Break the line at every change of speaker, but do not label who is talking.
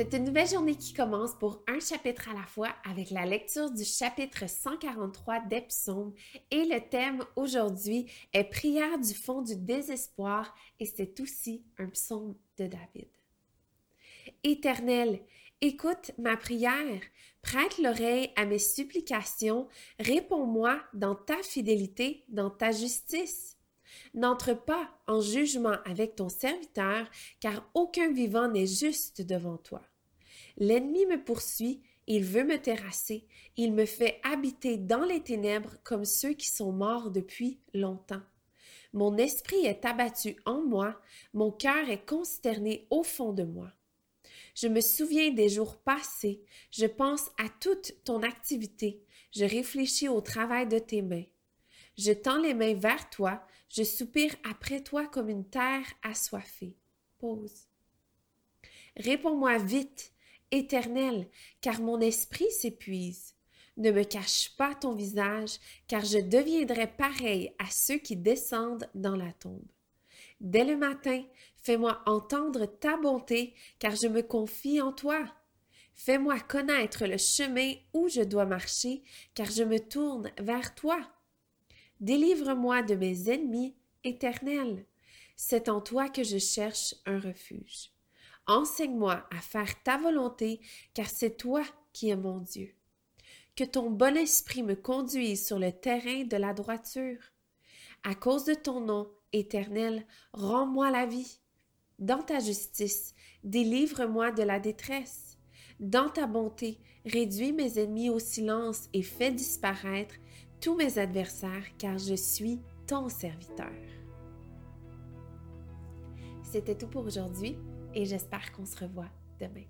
C'est une nouvelle journée qui commence pour un chapitre à la fois avec la lecture du chapitre 143 des psaumes et le thème aujourd'hui est prière du fond du désespoir et c'est aussi un psaume de David. Éternel, écoute ma prière, prête l'oreille à mes supplications, réponds-moi dans ta fidélité, dans ta justice. N'entre pas en jugement avec ton serviteur, car aucun vivant n'est juste devant toi. L'ennemi me poursuit, il veut me terrasser, il me fait habiter dans les ténèbres comme ceux qui sont morts depuis longtemps. Mon esprit est abattu en moi, mon cœur est consterné au fond de moi. Je me souviens des jours passés, je pense à toute ton activité, je réfléchis au travail de tes mains. Je tends les mains vers toi, je soupire après toi comme une terre assoiffée. Pause. Réponds-moi vite, Éternel, car mon esprit s'épuise. Ne me cache pas ton visage, car je deviendrai pareil à ceux qui descendent dans la tombe. Dès le matin, fais-moi entendre ta bonté, car je me confie en toi. Fais-moi connaître le chemin où je dois marcher, car je me tourne vers toi. Délivre-moi de mes ennemis éternels. C'est en toi que je cherche un refuge. Enseigne-moi à faire ta volonté, car c'est toi qui es mon Dieu. Que ton bon esprit me conduise sur le terrain de la droiture. À cause de ton nom, éternel, rends-moi la vie. Dans ta justice, délivre-moi de la détresse. Dans ta bonté, réduis mes ennemis au silence et fais disparaître tous mes adversaires, car je suis ton serviteur. C'était tout pour aujourd'hui et j'espère qu'on se revoit demain.